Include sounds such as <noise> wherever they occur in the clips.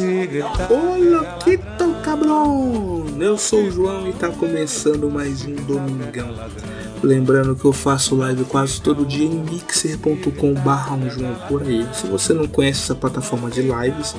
Olá, que tal, cabrão? Eu sou o João e tá começando mais um Domingão. Lembrando que eu faço live quase todo dia em mixer.com barra um João por aí. Se você não conhece essa plataforma de lives,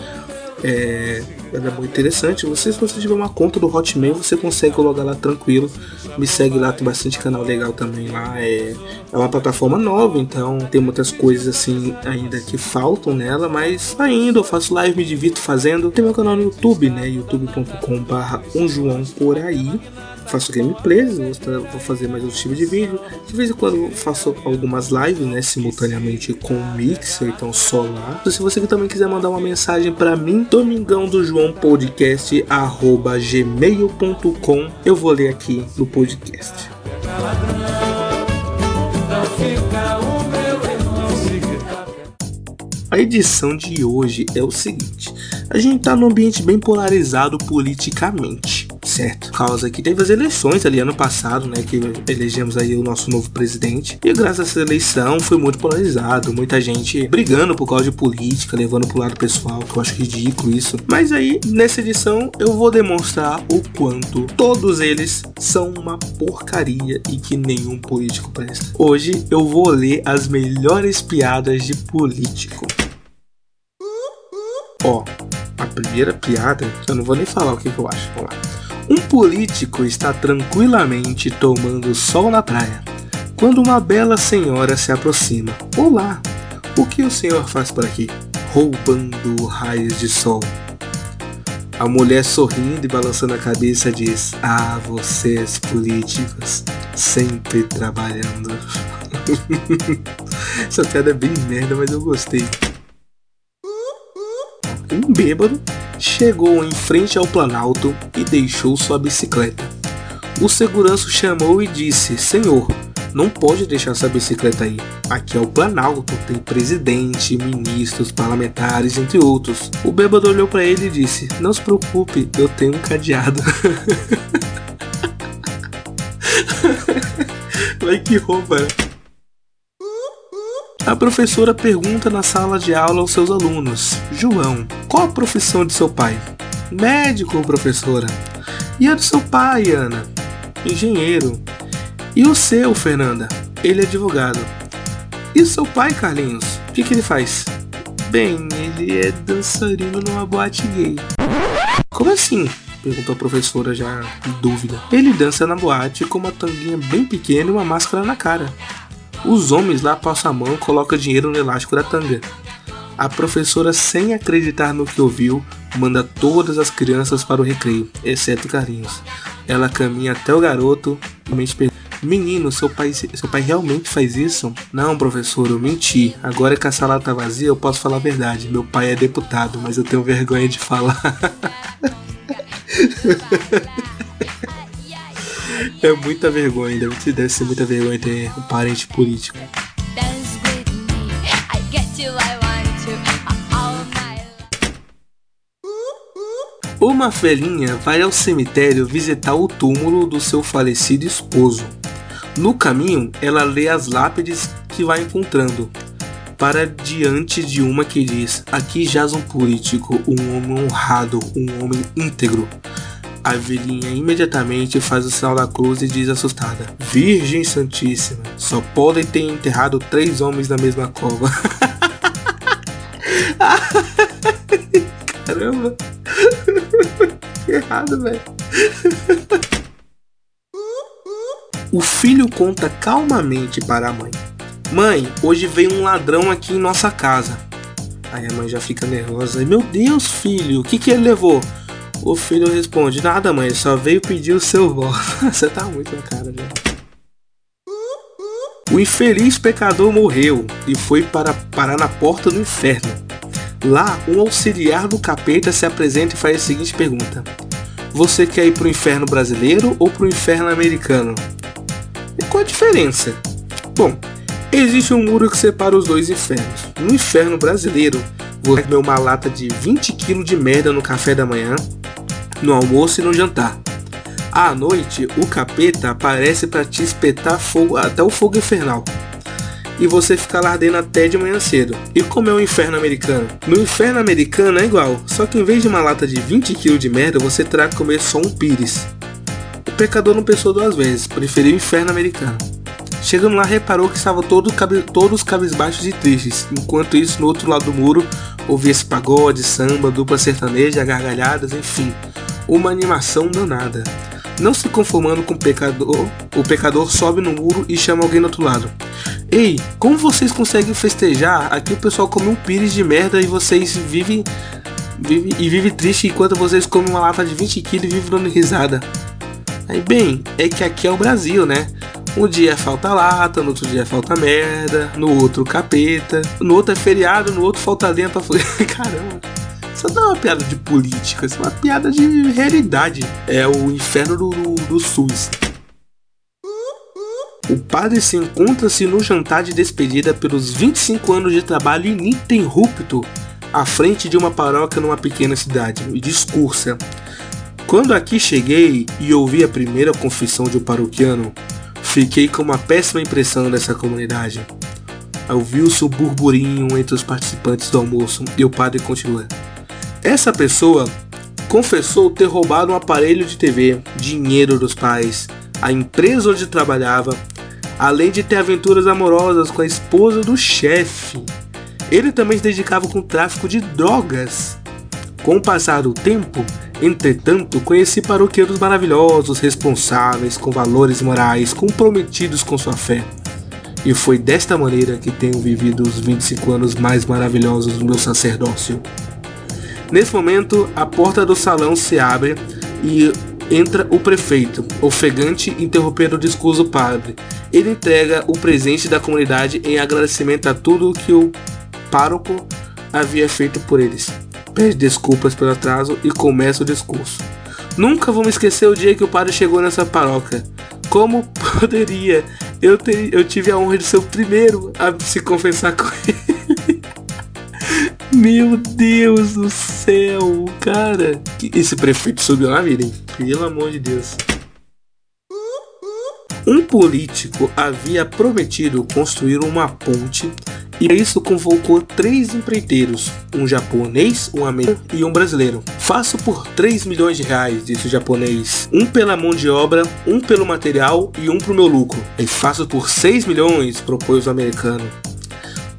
é, ela é muito interessante. Você, se você tiver uma conta do Hotmail, você consegue logar lá tranquilo. Me segue lá, tem bastante canal legal também lá. É, é uma plataforma nova, então tem muitas coisas assim ainda que faltam nela, mas ainda eu faço live, me divirto fazendo. Tem meu canal no YouTube, né? youtube.com/barra um João por aí faço gameplays, vou fazer mais outro tipo de vídeo. De vez em quando faço algumas lives, né, simultaneamente com o Mixer, então só lá. Se você também quiser mandar uma mensagem para mim, domingão do João podcast arroba gmail.com, eu vou ler aqui no podcast. A edição de hoje é o seguinte: a gente tá num ambiente bem polarizado politicamente certo? Causa que teve as eleições ali ano passado, né? Que elegemos aí o nosso novo presidente. E graças a essa eleição foi muito polarizado. Muita gente brigando por causa de política, levando pro lado pessoal, que eu acho ridículo isso. Mas aí, nessa edição, eu vou demonstrar o quanto todos eles são uma porcaria e que nenhum político presta. Hoje eu vou ler as melhores piadas de político. Ó, a primeira piada, eu não vou nem falar o que, que eu acho. Vamos lá. Um político está tranquilamente tomando sol na praia quando uma bela senhora se aproxima. Olá, o que o senhor faz por aqui? Roubando raios de sol. A mulher sorrindo e balançando a cabeça diz: Ah, vocês políticos, sempre trabalhando. <laughs> Essa piada é bem merda, mas eu gostei. Um bêbado chegou em frente ao Planalto e deixou sua bicicleta. O segurança chamou e disse: Senhor, não pode deixar sua bicicleta aí. Aqui é o Planalto, tem presidente, ministros, parlamentares, entre outros. O bêbado olhou para ele e disse: Não se preocupe, eu tenho um cadeado. <laughs> Vai que roupa. A professora pergunta na sala de aula aos seus alunos: João, qual a profissão de seu pai? Médico, professora. E a do seu pai, Ana? Engenheiro. E o seu, Fernanda? Ele é advogado. E seu pai, Carlinhos? O que, que ele faz? Bem, ele é dançarino numa boate gay. Como assim? Perguntou a professora já em dúvida. Ele dança na boate com uma tanguinha bem pequena e uma máscara na cara. Os homens lá passam a mão e colocam dinheiro no elástico da tanga. A professora, sem acreditar no que ouviu, manda todas as crianças para o recreio, exceto Carlinhos. Ela caminha até o garoto e mente Menino, seu pai, seu pai realmente faz isso? Não, professor, eu menti. Agora que a sala tá vazia, eu posso falar a verdade. Meu pai é deputado, mas eu tenho vergonha de falar. <laughs> É muita vergonha, deve, deve ser muita vergonha ter um parente político. Uma velhinha vai ao cemitério visitar o túmulo do seu falecido esposo. No caminho, ela lê as lápides que vai encontrando. Para diante de uma que diz: Aqui jaz um político, um homem honrado, um homem íntegro. A velhinha imediatamente faz o sinal da cruz e diz assustada: Virgem Santíssima, só podem ter enterrado três homens na mesma cova. <laughs> Caramba! <laughs> que errado, velho. O filho conta calmamente para a mãe: Mãe, hoje veio um ladrão aqui em nossa casa. Aí a mãe já fica nervosa: Meu Deus, filho, o que, que ele levou? O filho responde: Nada, mãe, só veio pedir o seu voto. <laughs> Você tá muito na cara, já. O infeliz pecador morreu e foi para parar na porta do inferno. Lá, um auxiliar do capeta se apresenta e faz a seguinte pergunta: Você quer ir pro inferno brasileiro ou pro inferno americano? E qual a diferença? Bom, existe um muro que separa os dois infernos. No inferno brasileiro, você comer uma lata de 20 kg de merda no café da manhã no almoço e no jantar. À noite, o capeta aparece para te espetar fogo até o fogo infernal. e você ficar lá ardendo até de manhã cedo. E como é o inferno americano? No inferno americano é igual, só que em vez de uma lata de 20 kg de merda, você terá que comer só um pires. O pecador não pensou duas vezes, preferiu o inferno americano. Chegando lá, reparou que estavam todos, cabe, todos cabisbaixos e tristes. Enquanto isso, no outro lado do muro, ouvia-se pagode, samba, dupla sertaneja, gargalhadas, enfim. Uma animação danada. Não se conformando com o pecador, o pecador sobe no muro e chama alguém do outro lado. Ei, como vocês conseguem festejar? Aqui o pessoal come um pires de merda e vocês vivem, vivem e vive triste enquanto vocês comem uma lata de 20 kg e vivem dando risada. Aí bem, é que aqui é o Brasil, né? Um dia falta lata, no outro dia falta merda, no outro capeta, no outro é feriado, no outro falta lenha pra <laughs> Caramba. Isso não é uma piada de política, isso é uma piada de realidade. É o inferno do, do, do SUS. O padre se encontra-se no jantar de despedida pelos 25 anos de trabalho ininterrupto à frente de uma paróquia numa pequena cidade e discursa. Quando aqui cheguei e ouvi a primeira confissão de um paroquiano, Fiquei com uma péssima impressão dessa comunidade. Ouviu-se o burburinho entre os participantes do almoço e o padre continua. Essa pessoa confessou ter roubado um aparelho de TV, dinheiro dos pais, a empresa onde trabalhava, além de ter aventuras amorosas com a esposa do chefe. Ele também se dedicava com o tráfico de drogas. Com o passar do tempo, Entretanto, conheci paroquianos maravilhosos, responsáveis, com valores morais, comprometidos com sua fé. E foi desta maneira que tenho vivido os 25 anos mais maravilhosos do meu sacerdócio. Nesse momento, a porta do salão se abre e entra o prefeito, ofegante, interrompendo o discurso do padre. Ele entrega o presente da comunidade em agradecimento a tudo que o pároco havia feito por eles pede desculpas pelo atraso e começa o discurso. Nunca vou me esquecer o dia que o padre chegou nessa paróquia. Como <laughs> poderia? Eu, ter, eu tive a honra de ser o primeiro a se confessar com ele. Meu Deus do céu, cara. Esse prefeito subiu na vida, hein? Pelo amor de Deus. Um político havia prometido construir uma ponte e isso convocou três empreiteiros, um japonês, um americano e um brasileiro. Faço por 3 milhões de reais, disse o japonês. Um pela mão de obra, um pelo material e um pro meu lucro. E faço por 6 milhões, propôs o americano.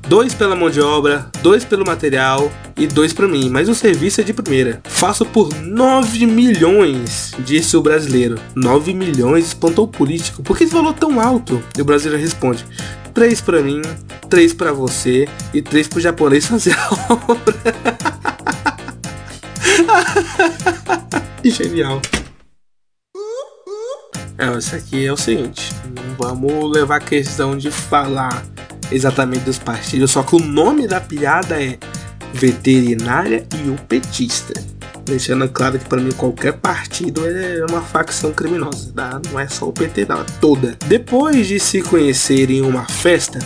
Dois pela mão de obra, dois pelo material e dois para mim, mas o serviço é de primeira. Faço por 9 milhões, disse o brasileiro. 9 milhões, espantou o político. Por que esse valor tão alto? E o brasileiro responde: três para mim, três para você e três pro japonês fazer a <laughs> obra. <laughs> Genial. É, isso aqui é o seguinte, vamos levar a questão de falar exatamente dos partidos, só que o nome da piada é veterinária e o petista. Deixando claro que para mim qualquer partido é uma facção criminosa, tá? não é só o PT, não, é toda. Depois de se conhecerem em uma festa,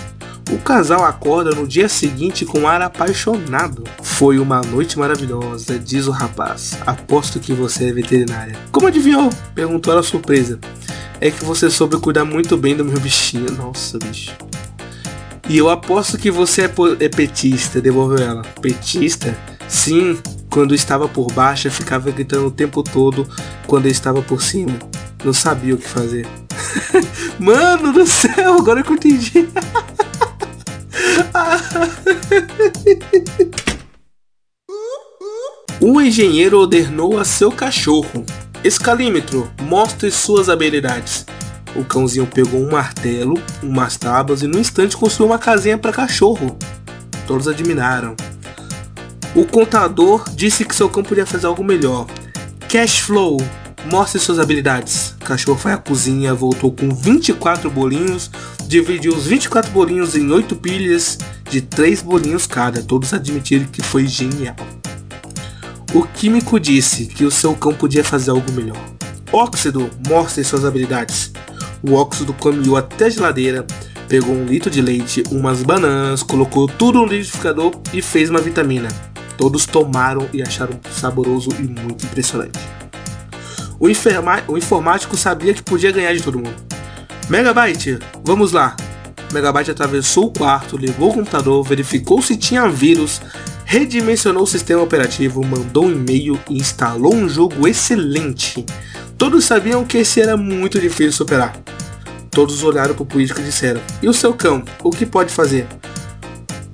o casal acorda no dia seguinte com um ar apaixonado. Foi uma noite maravilhosa, diz o rapaz. Aposto que você é veterinária. Como adivinhou? Perguntou ela surpresa. É que você soube cuidar muito bem do meu bichinho. Nossa, bicho. E eu aposto que você é, é petista, devolveu ela. Petista? Sim, quando estava por baixo, eu ficava gritando o tempo todo quando eu estava por cima. Não sabia o que fazer. <laughs> Mano do céu, agora que eu entendi. <laughs> um engenheiro ordenou a seu cachorro: Escalímetro, mostre suas habilidades. O cãozinho pegou um martelo, umas tábuas e no instante construiu uma casinha para cachorro. Todos admiraram. O contador disse que seu cão podia fazer algo melhor. Cash flow, mostre suas habilidades. O cachorro foi à cozinha, voltou com 24 bolinhos, dividiu os 24 bolinhos em 8 pilhas de 3 bolinhos cada. Todos admitiram que foi genial. O químico disse que o seu cão podia fazer algo melhor. Óxido, mostre suas habilidades. O óxido caminhou até a geladeira, pegou um litro de leite, umas bananas, colocou tudo no liquidificador e fez uma vitamina. Todos tomaram e acharam saboroso e muito impressionante. O, o informático sabia que podia ganhar de todo mundo. Megabyte, vamos lá. Megabyte atravessou o quarto, ligou o computador, verificou se tinha vírus, redimensionou o sistema operativo, mandou um e-mail e instalou um jogo excelente. Todos sabiam que esse era muito difícil de superar. Todos olharam para o político e disseram: E o seu cão? O que pode fazer?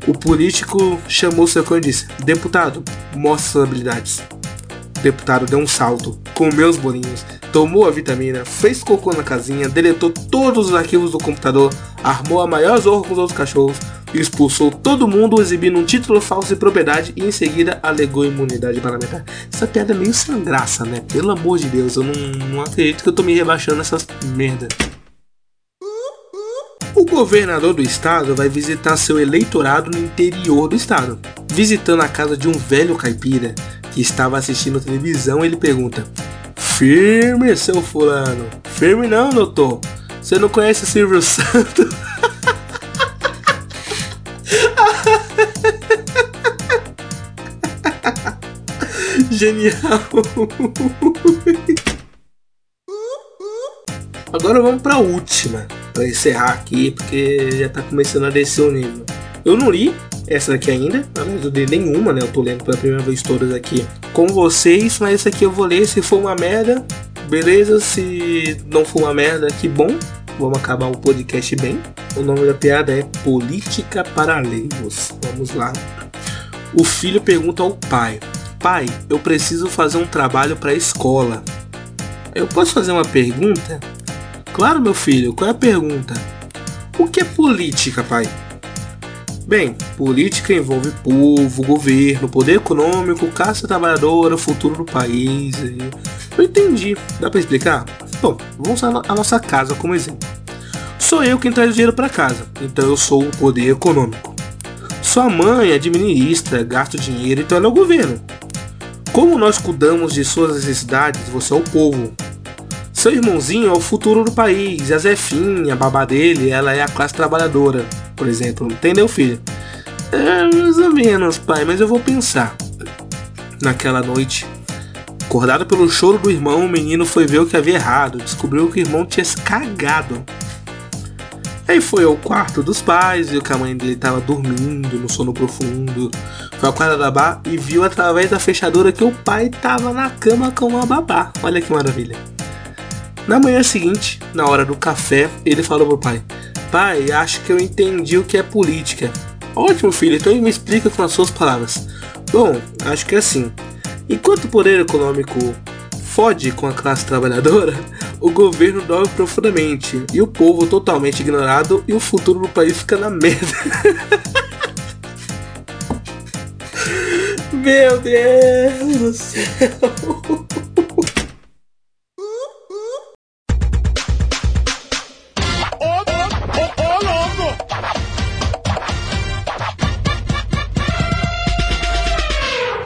O político chamou seu cão e disse: Deputado, mostre suas habilidades. O deputado deu um salto, comeu os bolinhos, tomou a vitamina, fez cocô na casinha, deletou todos os arquivos do computador, armou a maior zorra com os outros cachorros, expulsou todo mundo exibindo um título falso de propriedade e em seguida alegou imunidade parlamentar. Essa piada é meio sem graça, né? Pelo amor de Deus, eu não, não acredito que eu tô me rebaixando essas merda. Governador do estado vai visitar seu eleitorado no interior do estado. Visitando a casa de um velho caipira que estava assistindo televisão, ele pergunta: Firme, seu fulano. Firme não, doutor. Você não conhece Silvio Santos? <laughs> Genial. Agora vamos para a última, para encerrar aqui, porque já tá começando a descer o nível. Eu não li essa daqui ainda, não li nenhuma, né? Eu tô lendo pela primeira vez todas aqui com vocês, mas essa aqui eu vou ler. Se for uma merda, beleza. Se não for uma merda, que bom. Vamos acabar o podcast bem. O nome da piada é Política para Leigos. Vamos lá. O filho pergunta ao pai: Pai, eu preciso fazer um trabalho para a escola. Eu posso fazer uma pergunta? Claro, meu filho, qual é a pergunta? O que é política, pai? Bem, política envolve povo, governo, poder econômico, classe trabalhadora, futuro do país. Eu entendi. Dá para explicar? Bom, vamos usar a nossa casa como exemplo. Sou eu quem traz o dinheiro para casa, então eu sou o poder econômico. Sua mãe administra, gasta dinheiro, então ela é o governo. Como nós cuidamos de suas necessidades, você é o povo. Seu irmãozinho é o futuro do país, a Zefinha, a babá dele, ela é a classe trabalhadora por exemplo. Entendeu, filho? É, mais ou menos, pai, mas eu vou pensar. Naquela noite, acordado pelo choro do irmão, o menino foi ver o que havia errado. Descobriu que o irmão tinha se cagado. Aí foi ao quarto dos pais, viu que a mãe dele estava dormindo no sono profundo. Foi ao quarto da babá e viu através da fechadura que o pai estava na cama com uma babá. Olha que maravilha. Na manhã seguinte, na hora do café, ele falou pro pai: Pai, acho que eu entendi o que é política. Ótimo, filho, então me explica com as suas palavras. Bom, acho que é assim. Enquanto o poder econômico fode com a classe trabalhadora, <laughs> o governo dorme profundamente e o povo totalmente ignorado e o futuro do país fica na merda. <laughs> Meu Deus do céu! <laughs>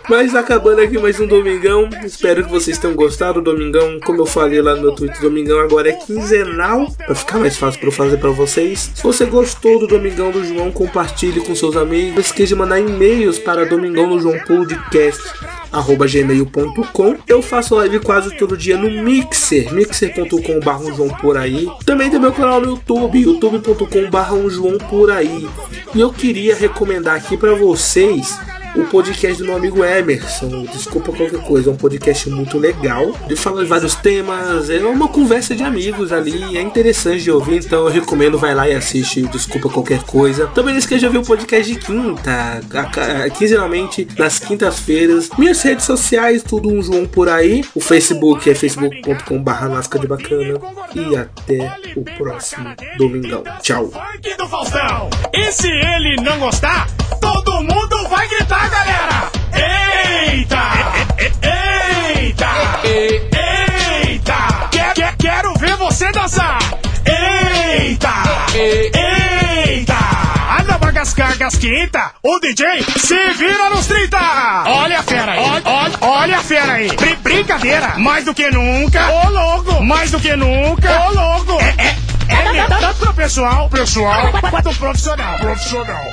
Mas acabando aqui mais um Domingão. Espero que vocês tenham gostado. Domingão, como eu falei lá no meu Twitter, Domingão agora é quinzenal. Pra ficar mais fácil para eu fazer para vocês. Se você gostou do Domingão do João, compartilhe com seus amigos. Não esqueça de mandar e-mails para Domingão do João Podcast arroba gmail.com. Eu faço live quase todo dia no Mixer, mixer.com barra um João por aí. Também tem meu canal no YouTube, youtube.com barra um João por aí. E eu queria recomendar aqui para vocês o podcast do meu amigo Emerson. Desculpa qualquer coisa, é um podcast muito legal. Ele fala de vários temas, é uma conversa de amigos ali, é interessante de ouvir, então eu recomendo, vai lá e assiste. Desculpa qualquer coisa. Também não esqueça de ouvir o podcast de quinta, quinzenalmente, nas quintas-feiras. Minhas redes sociais, tudo um João por aí. O Facebook é facebook.com/barra de Bacana. E até o próximo domingão. Tchau. E se ele não gostar, todo mundo vai gritar! Galera! Eita! Eita! Eita! Quer, quero ver você dançar! Eita! Eita! Anda pra gascar gasquita! O DJ se vira nos 30! Olha a fera aí! Olha, olha a fera aí! Br brincadeira! Mais do que nunca! Ô louco! Mais do que nunca! Ô louco! É, é, é, tanto pro pessoal, pessoal, quanto profissional, profissional.